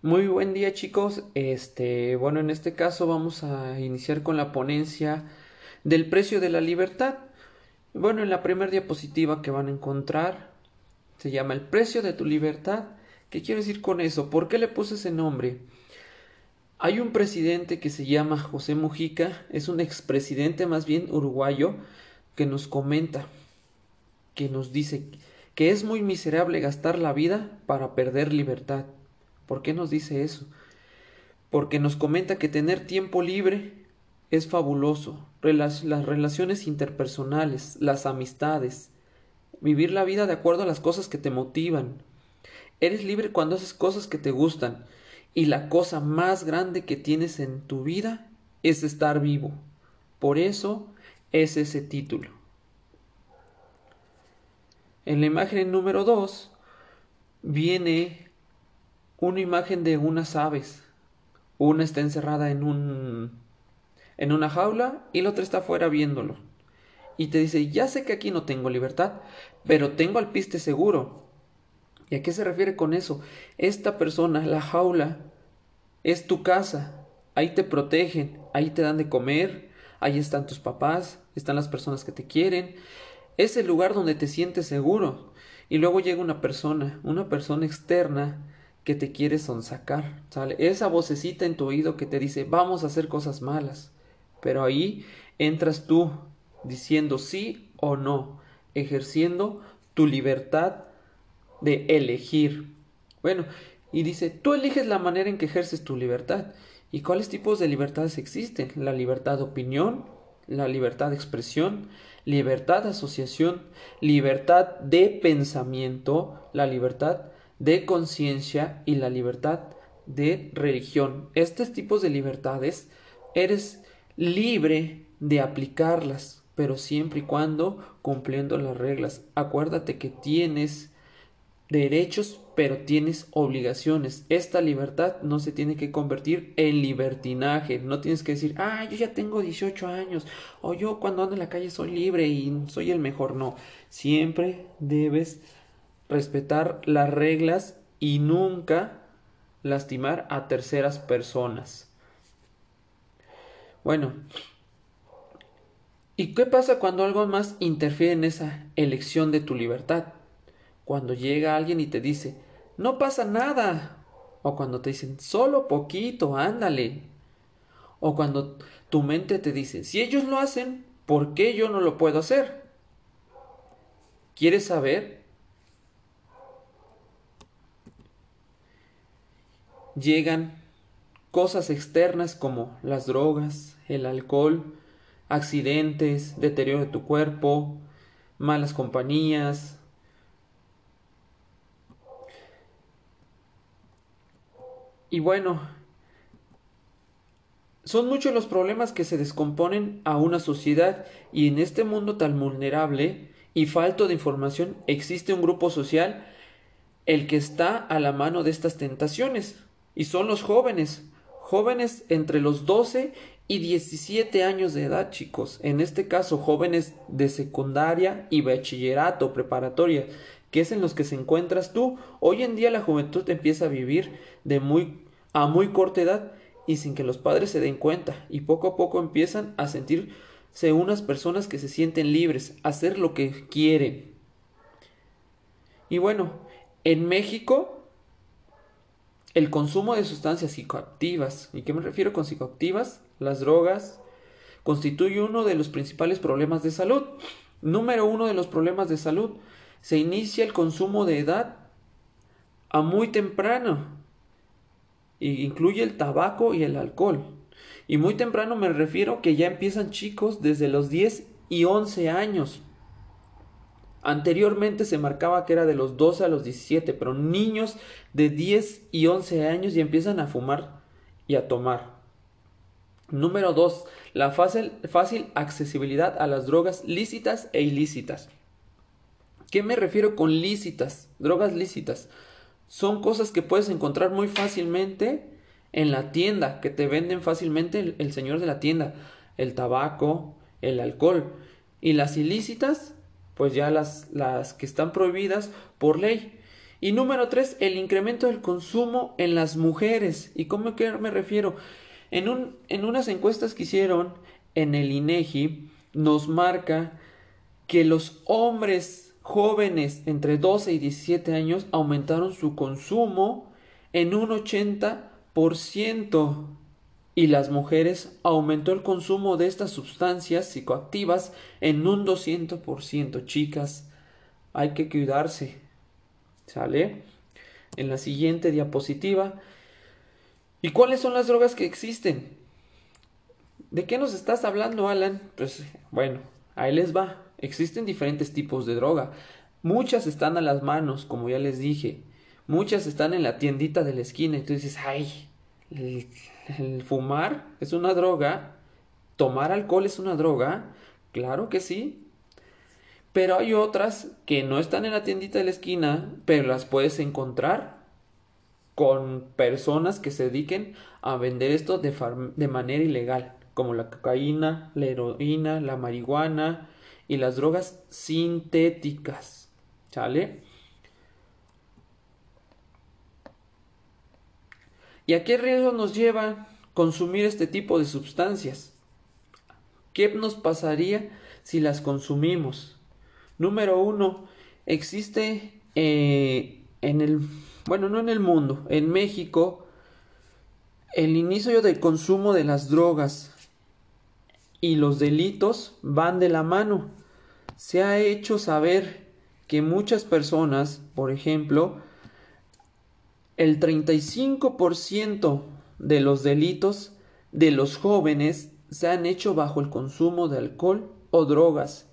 Muy buen día chicos. Este, bueno, en este caso vamos a iniciar con la ponencia del precio de la libertad. Bueno, en la primera diapositiva que van a encontrar se llama el precio de tu libertad. ¿Qué quiero decir con eso? ¿Por qué le puse ese nombre? Hay un presidente que se llama José Mujica, es un expresidente más bien uruguayo, que nos comenta, que nos dice que es muy miserable gastar la vida para perder libertad. ¿Por qué nos dice eso? Porque nos comenta que tener tiempo libre es fabuloso. las relaciones interpersonales, las amistades, vivir la vida de acuerdo a las cosas que te motivan. Eres libre cuando haces cosas que te gustan. Y la cosa más grande que tienes en tu vida es estar vivo. Por eso es ese título. En la imagen número 2 viene una imagen de unas aves. Una está encerrada en un en una jaula y la otra está afuera viéndolo. Y te dice, ya sé que aquí no tengo libertad, pero tengo al piste seguro. ¿Y a qué se refiere con eso? Esta persona, la jaula, es tu casa. Ahí te protegen, ahí te dan de comer, ahí están tus papás, están las personas que te quieren. Es el lugar donde te sientes seguro. Y luego llega una persona, una persona externa, que te quiere sonsacar, ¿sale? Esa vocecita en tu oído que te dice, vamos a hacer cosas malas. Pero ahí entras tú diciendo sí o no, ejerciendo tu libertad de elegir. Bueno, y dice, tú eliges la manera en que ejerces tu libertad. ¿Y cuáles tipos de libertades existen? La libertad de opinión, la libertad de expresión, libertad de asociación, libertad de pensamiento, la libertad de conciencia y la libertad de religión. Estos tipos de libertades eres libre de aplicarlas, pero siempre y cuando cumpliendo las reglas. Acuérdate que tienes derechos, pero tienes obligaciones. Esta libertad no se tiene que convertir en libertinaje. No tienes que decir, ah, yo ya tengo 18 años, o yo cuando ando en la calle soy libre y soy el mejor. No, siempre debes respetar las reglas y nunca lastimar a terceras personas. Bueno, ¿y qué pasa cuando algo más interfiere en esa elección de tu libertad? Cuando llega alguien y te dice, no pasa nada. O cuando te dicen, solo poquito, ándale. O cuando tu mente te dice, si ellos lo hacen, ¿por qué yo no lo puedo hacer? ¿Quieres saber? Llegan cosas externas como las drogas, el alcohol, accidentes, deterioro de tu cuerpo, malas compañías. Y bueno, son muchos los problemas que se descomponen a una sociedad y en este mundo tan vulnerable y falto de información existe un grupo social el que está a la mano de estas tentaciones y son los jóvenes, jóvenes entre los 12 y 17 años de edad, chicos. En este caso, jóvenes de secundaria y bachillerato, preparatoria, que es en los que se encuentras tú. Hoy en día la juventud empieza a vivir de muy a muy corta edad y sin que los padres se den cuenta y poco a poco empiezan a sentirse unas personas que se sienten libres, hacer lo que quieren. Y bueno, en México el consumo de sustancias psicoactivas. ¿Y qué me refiero con psicoactivas? Las drogas constituye uno de los principales problemas de salud. Número uno de los problemas de salud. Se inicia el consumo de edad a muy temprano. Y incluye el tabaco y el alcohol. Y muy temprano me refiero que ya empiezan chicos desde los 10 y 11 años. Anteriormente se marcaba que era de los 12 a los 17, pero niños de 10 y 11 años ya empiezan a fumar y a tomar. Número 2. La fácil, accesibilidad a las drogas lícitas e ilícitas. ¿Qué me refiero con lícitas? Drogas lícitas. Son cosas que puedes encontrar muy fácilmente en la tienda, que te venden fácilmente el señor de la tienda. El tabaco, el alcohol. Y las ilícitas pues ya las, las que están prohibidas por ley. Y número tres, el incremento del consumo en las mujeres. ¿Y cómo que me refiero? En, un, en unas encuestas que hicieron en el INEGI, nos marca que los hombres jóvenes entre 12 y 17 años aumentaron su consumo en un 80% y las mujeres aumentó el consumo de estas sustancias psicoactivas en un 200%. Chicas, hay que cuidarse. ¿Sale? En la siguiente diapositiva. ¿Y cuáles son las drogas que existen? ¿De qué nos estás hablando, Alan? Pues bueno, ahí les va. Existen diferentes tipos de droga. Muchas están a las manos, como ya les dije. Muchas están en la tiendita de la esquina y tú dices, ay, el, fumar es una droga, tomar alcohol es una droga, claro que sí. Pero hay otras que no están en la tiendita de la esquina, pero las puedes encontrar con personas que se dediquen a vender esto de, de manera ilegal, como la cocaína, la heroína, la marihuana y las drogas sintéticas. ¿Sale? ¿Y a qué riesgo nos lleva consumir este tipo de sustancias? ¿Qué nos pasaría si las consumimos? Número uno, existe eh, en el, bueno, no en el mundo, en México, el inicio del consumo de las drogas y los delitos van de la mano. Se ha hecho saber que muchas personas, por ejemplo, el 35% de los delitos de los jóvenes se han hecho bajo el consumo de alcohol o drogas.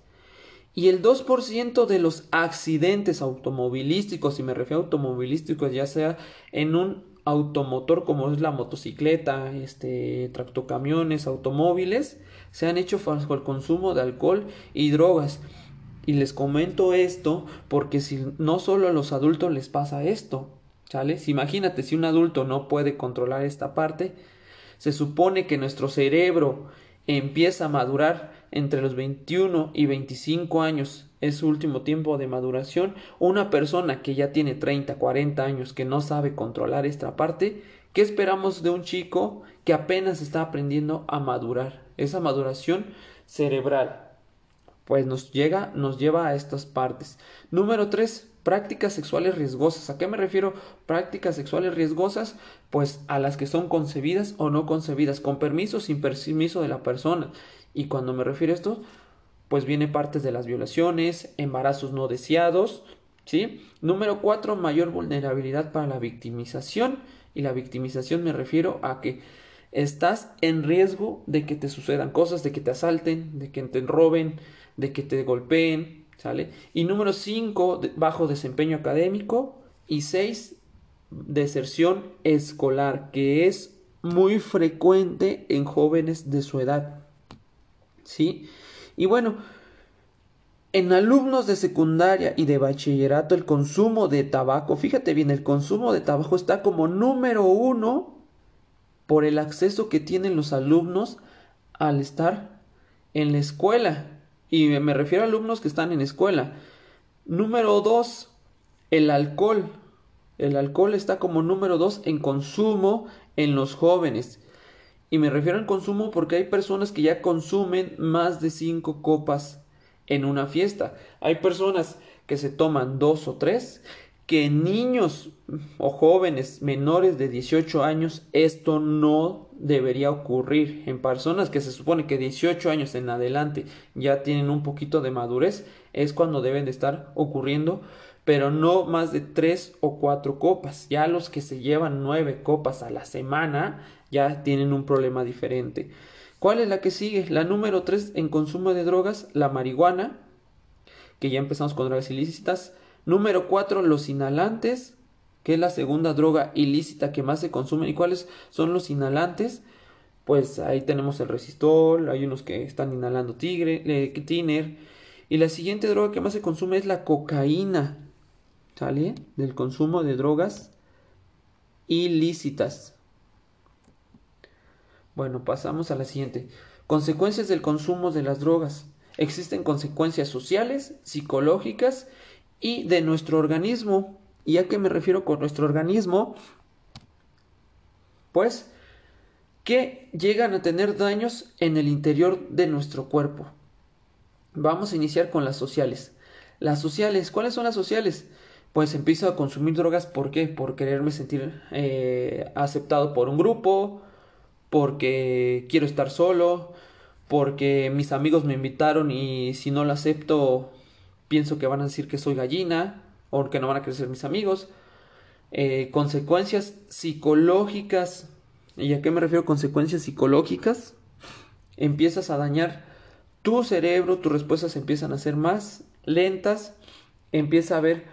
Y el 2% de los accidentes automovilísticos, y me refiero a automovilísticos, ya sea en un automotor como es la motocicleta, este, tractocamiones, automóviles, se han hecho bajo el consumo de alcohol y drogas. Y les comento esto porque si no solo a los adultos les pasa esto, Imagínate si un adulto no puede controlar esta parte, se supone que nuestro cerebro empieza a madurar entre los 21 y 25 años, es su último tiempo de maduración. Una persona que ya tiene 30, 40 años que no sabe controlar esta parte, ¿qué esperamos de un chico que apenas está aprendiendo a madurar? Esa maduración cerebral. Pues nos llega, nos lleva a estas partes. Número 3, prácticas sexuales riesgosas. ¿A qué me refiero prácticas sexuales riesgosas? Pues a las que son concebidas o no concebidas, con permiso o sin permiso de la persona. Y cuando me refiero a esto, pues viene partes de las violaciones, embarazos no deseados, ¿sí? Número cuatro, mayor vulnerabilidad para la victimización. Y la victimización me refiero a que estás en riesgo de que te sucedan cosas, de que te asalten, de que te roben, de que te golpeen, ¿sale? Y número 5, bajo desempeño académico. Y 6, deserción escolar, que es muy frecuente en jóvenes de su edad. ¿Sí? Y bueno, en alumnos de secundaria y de bachillerato el consumo de tabaco, fíjate bien, el consumo de tabaco está como número uno por el acceso que tienen los alumnos al estar en la escuela. Y me refiero a alumnos que están en escuela. Número dos, el alcohol. El alcohol está como número dos en consumo en los jóvenes. Y me refiero al consumo porque hay personas que ya consumen más de cinco copas en una fiesta. Hay personas que se toman dos o tres que niños o jóvenes menores de 18 años esto no debería ocurrir en personas que se supone que 18 años en adelante ya tienen un poquito de madurez es cuando deben de estar ocurriendo pero no más de 3 o 4 copas. Ya los que se llevan 9 copas a la semana ya tienen un problema diferente. ¿cuál es la que sigue? la número 3 en consumo de drogas la marihuana que ya empezamos con drogas ilícitas. Número 4, los inhalantes, que es la segunda droga ilícita que más se consume. ¿Y cuáles son los inhalantes? Pues ahí tenemos el resistol, hay unos que están inhalando tigre, eh, tiner. Y la siguiente droga que más se consume es la cocaína. ¿Sale? Del consumo de drogas ilícitas. Bueno, pasamos a la siguiente. Consecuencias del consumo de las drogas. Existen consecuencias sociales, psicológicas y de nuestro organismo. ¿Y a qué me refiero con nuestro organismo? Pues que llegan a tener daños en el interior de nuestro cuerpo. Vamos a iniciar con las sociales. Las sociales, ¿cuáles son las sociales? Pues empiezo a consumir drogas, ¿por qué? Por quererme sentir eh, aceptado por un grupo, porque quiero estar solo, porque mis amigos me invitaron y si no lo acepto pienso que van a decir que soy gallina o que no van a crecer mis amigos. Eh, consecuencias psicológicas. ¿Y a qué me refiero consecuencias psicológicas? Empiezas a dañar tu cerebro, tus respuestas empiezan a ser más lentas, empieza a haber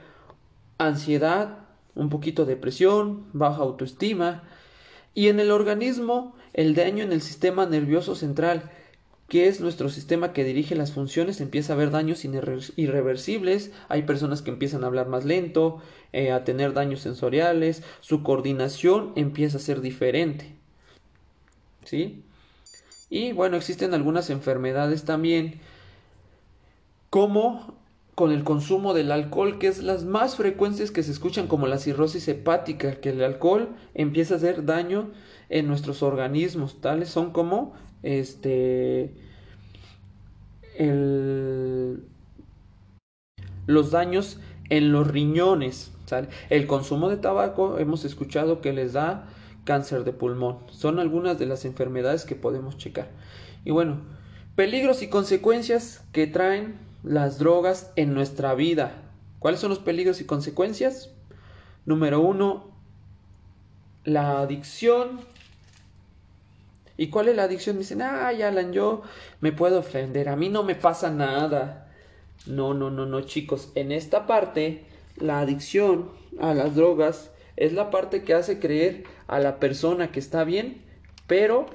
ansiedad, un poquito de depresión, baja autoestima y en el organismo el daño en el sistema nervioso central que es nuestro sistema que dirige las funciones, empieza a haber daños irreversibles, hay personas que empiezan a hablar más lento, eh, a tener daños sensoriales, su coordinación empieza a ser diferente. ¿Sí? Y bueno, existen algunas enfermedades también, como con el consumo del alcohol, que es las más frecuentes que se escuchan como la cirrosis hepática, que el alcohol empieza a hacer daño en nuestros organismos, tales son como este el, los daños en los riñones. El consumo de tabaco hemos escuchado que les da cáncer de pulmón. Son algunas de las enfermedades que podemos checar. Y bueno, peligros y consecuencias que traen las drogas en nuestra vida. ¿Cuáles son los peligros y consecuencias? Número uno, la adicción ¿Y cuál es la adicción? Me dicen, ay, Alan, yo me puedo ofender, a mí no me pasa nada. No, no, no, no, chicos. En esta parte, la adicción a las drogas es la parte que hace creer a la persona que está bien, pero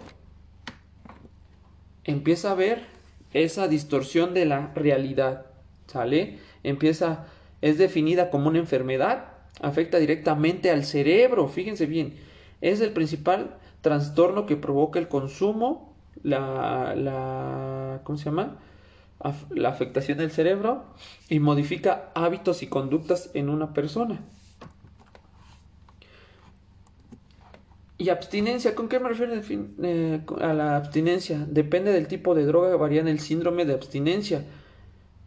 empieza a ver esa distorsión de la realidad, ¿sale? Empieza, es definida como una enfermedad, afecta directamente al cerebro, fíjense bien, es el principal trastorno que provoca el consumo, la, la ¿cómo se llama? la afectación del cerebro y modifica hábitos y conductas en una persona. Y abstinencia, ¿con qué me refiero eh, a la abstinencia? Depende del tipo de droga, varía en el síndrome de abstinencia.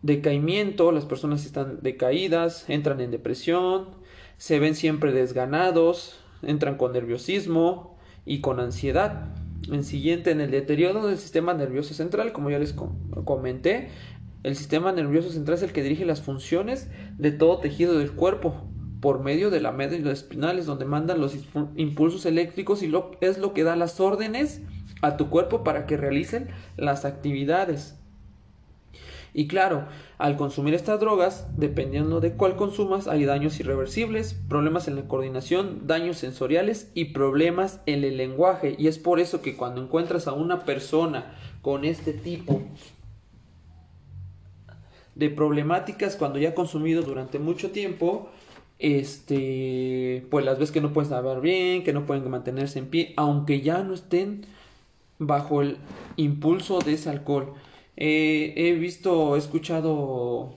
Decaimiento, las personas están decaídas, entran en depresión, se ven siempre desganados, entran con nerviosismo, y con ansiedad. En siguiente, en el deterioro del sistema nervioso central, como ya les comenté, el sistema nervioso central es el que dirige las funciones de todo tejido del cuerpo por medio de la médula espinal, es donde mandan los impulsos eléctricos y lo, es lo que da las órdenes a tu cuerpo para que realicen las actividades. Y claro, al consumir estas drogas, dependiendo de cuál consumas, hay daños irreversibles, problemas en la coordinación, daños sensoriales y problemas en el lenguaje. Y es por eso que cuando encuentras a una persona con este tipo de problemáticas, cuando ya ha consumido durante mucho tiempo, este, pues las ves que no pueden hablar bien, que no pueden mantenerse en pie, aunque ya no estén bajo el impulso de ese alcohol. Eh, he visto, he escuchado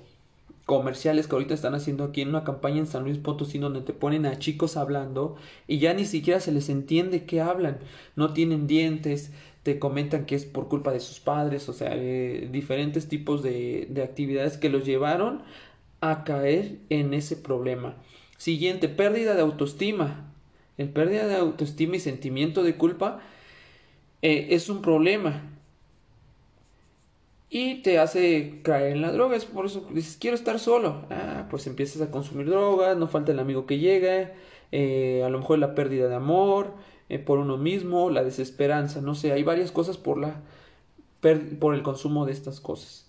comerciales que ahorita están haciendo aquí en una campaña en San Luis Potosí donde te ponen a chicos hablando y ya ni siquiera se les entiende qué hablan, no tienen dientes, te comentan que es por culpa de sus padres, o sea, eh, diferentes tipos de, de actividades que los llevaron a caer en ese problema. Siguiente, pérdida de autoestima. El pérdida de autoestima y sentimiento de culpa eh, es un problema y te hace caer en la droga. Es por eso dices, quiero estar solo. Ah, pues empiezas a consumir drogas, no falta el amigo que llega, eh, a lo mejor la pérdida de amor eh, por uno mismo, la desesperanza, no sé, hay varias cosas por, la, por el consumo de estas cosas.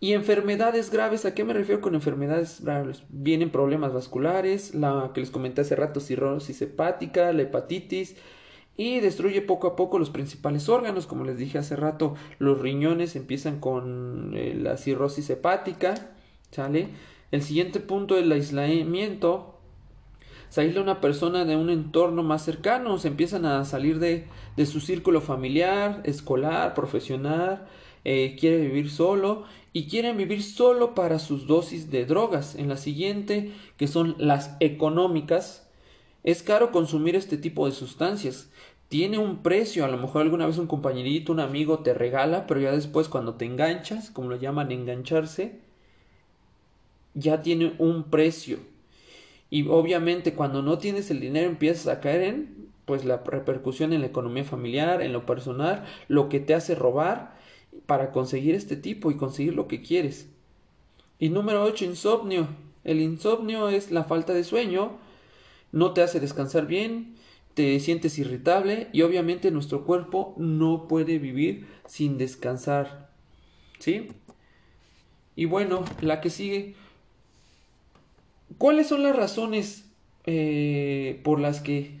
Y enfermedades graves, ¿a qué me refiero con enfermedades graves? Vienen problemas vasculares, la que les comenté hace rato, cirrosis hepática, la hepatitis, y destruye poco a poco los principales órganos, como les dije hace rato, los riñones empiezan con eh, la cirrosis hepática, ¿sale? El siguiente punto es el aislamiento. Se aísla una persona de un entorno más cercano, se empiezan a salir de, de su círculo familiar, escolar, profesional, eh, quiere vivir solo y quieren vivir solo para sus dosis de drogas. En la siguiente, que son las económicas, es caro consumir este tipo de sustancias. Tiene un precio, a lo mejor alguna vez un compañerito, un amigo te regala, pero ya después cuando te enganchas, como lo llaman engancharse, ya tiene un precio. Y obviamente cuando no tienes el dinero empiezas a caer en pues la repercusión en la economía familiar, en lo personal, lo que te hace robar para conseguir este tipo y conseguir lo que quieres. Y número 8, insomnio. El insomnio es la falta de sueño, no te hace descansar bien, te sientes irritable y obviamente nuestro cuerpo no puede vivir sin descansar. ¿Sí? Y bueno, la que sigue. ¿Cuáles son las razones eh, por las que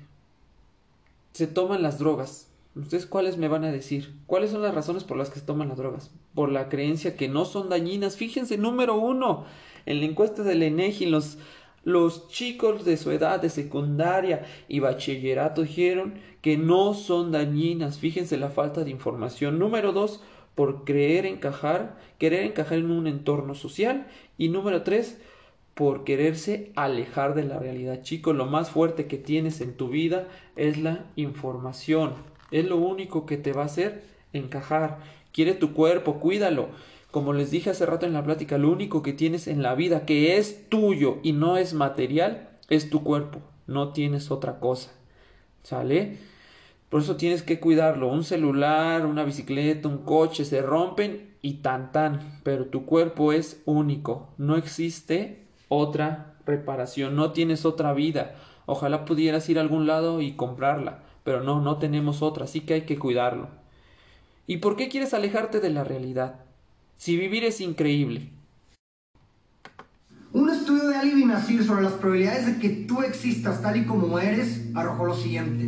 se toman las drogas? ¿Ustedes cuáles me van a decir? ¿Cuáles son las razones por las que se toman las drogas? Por la creencia que no son dañinas. Fíjense, número uno, en la encuesta del ENEGI, los, los chicos de su edad de secundaria y bachillerato dijeron que no son dañinas. Fíjense la falta de información. Número dos, por creer encajar, querer encajar en un entorno social. Y número tres, por quererse alejar de la realidad. Chicos, lo más fuerte que tienes en tu vida es la información. Es lo único que te va a hacer encajar. Quiere tu cuerpo, cuídalo. Como les dije hace rato en la plática, lo único que tienes en la vida que es tuyo y no es material es tu cuerpo. No tienes otra cosa. ¿Sale? Por eso tienes que cuidarlo. Un celular, una bicicleta, un coche se rompen y tan tan. Pero tu cuerpo es único. No existe otra reparación. No tienes otra vida. Ojalá pudieras ir a algún lado y comprarla pero no, no tenemos otra, así que hay que cuidarlo. ¿Y por qué quieres alejarte de la realidad? Si vivir es increíble. Un estudio de Ali Nasir sobre las probabilidades de que tú existas tal y como eres arrojó lo siguiente.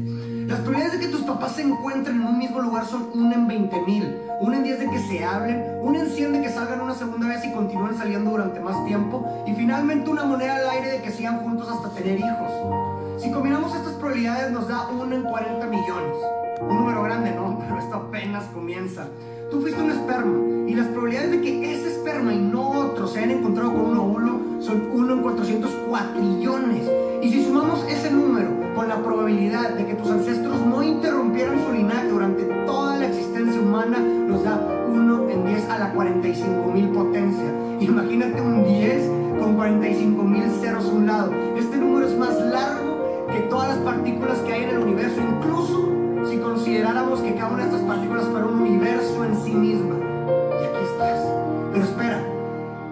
Las probabilidades de que tus papás se encuentren en un mismo lugar son 1 en 20 mil, 1 en 10 de que se hablen, 1 en 100 de que salgan una segunda vez y continúen saliendo durante más tiempo, y finalmente una moneda al aire de que sigan juntos hasta tener hijos. Si combinamos estas probabilidades nos da 1 en 40 millones. Un número grande, ¿no? Pero esto apenas comienza. Tú fuiste un esperma y las probabilidades de que ese esperma y no otro se hayan encontrado con un óvulo son 1 en 404 trillones. Y si sumamos ese número con la probabilidad de que tus ancestros no interrumpieran su linaje durante toda la existencia humana, nos da 1 en 10 a la 45 mil potencia. Imagínate un 10 con 45 mil ceros a un lado. Este número es más largo que todas las partículas que hay en el universo, incluso si consideráramos que cada una de estas partículas fuera un universo en sí misma. Y aquí estás. Pero espera,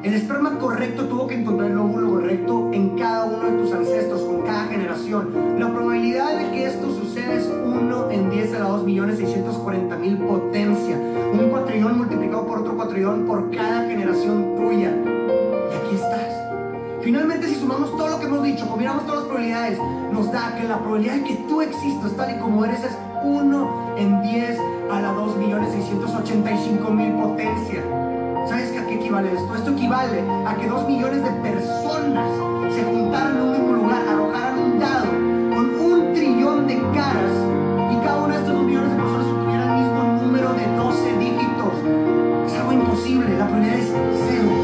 el esperma correcto tuvo que encontrar el óvulo correcto en cada uno de tus ancestros, con cada generación. La probabilidad de que esto suceda es 1 en 10 a la 2 millones 640 mil potencia. Un cuatrillón multiplicado por otro cuatrillón por cada generación tuya. Y aquí estás. Finalmente, si sumamos todo lo que hemos dicho, combinamos todas las probabilidades, nos da que la probabilidad de que tú existas tal y como eres es uno en 10 a la 2 potencia. ¿Sabes a qué equivale esto? Esto equivale a que 2 millones de personas se juntaran en un mismo lugar, arrojaran un dado con un trillón de caras y cada uno de estos 2 millones de personas obtuviera el mismo número de 12 dígitos. Es algo imposible, la probabilidad es cero.